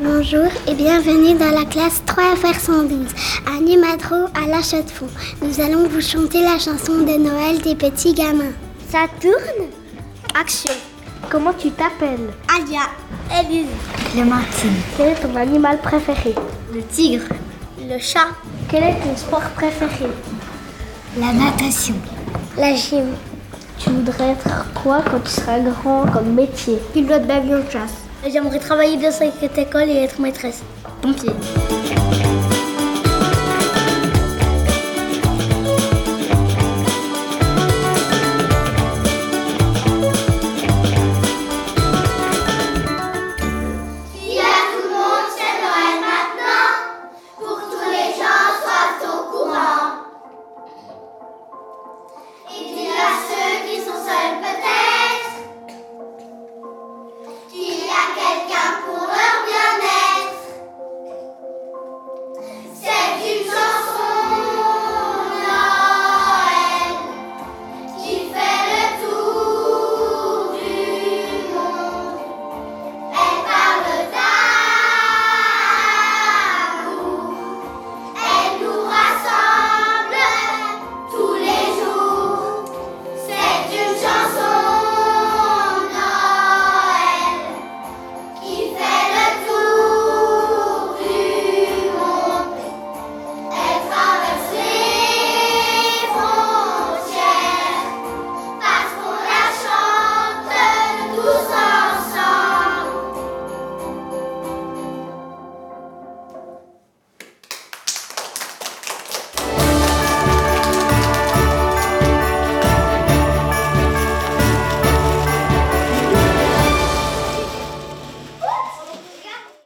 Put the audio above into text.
Bonjour et bienvenue dans la classe 3FR112 à Nimadro à La Chaux-de-Fonds. Nous allons vous chanter la chanson de Noël des petits gamins. Ça tourne? Action. Comment tu t'appelles? Alia. Élise. Clémentine. Quel est ton animal préféré? Le tigre. Le chat. Quel est ton sport préféré? La natation. La gym. Tu voudrais être quoi quand tu seras grand comme métier? Pilote d'avion de chasse. J'aimerais travailler dans cette école et être maîtresse.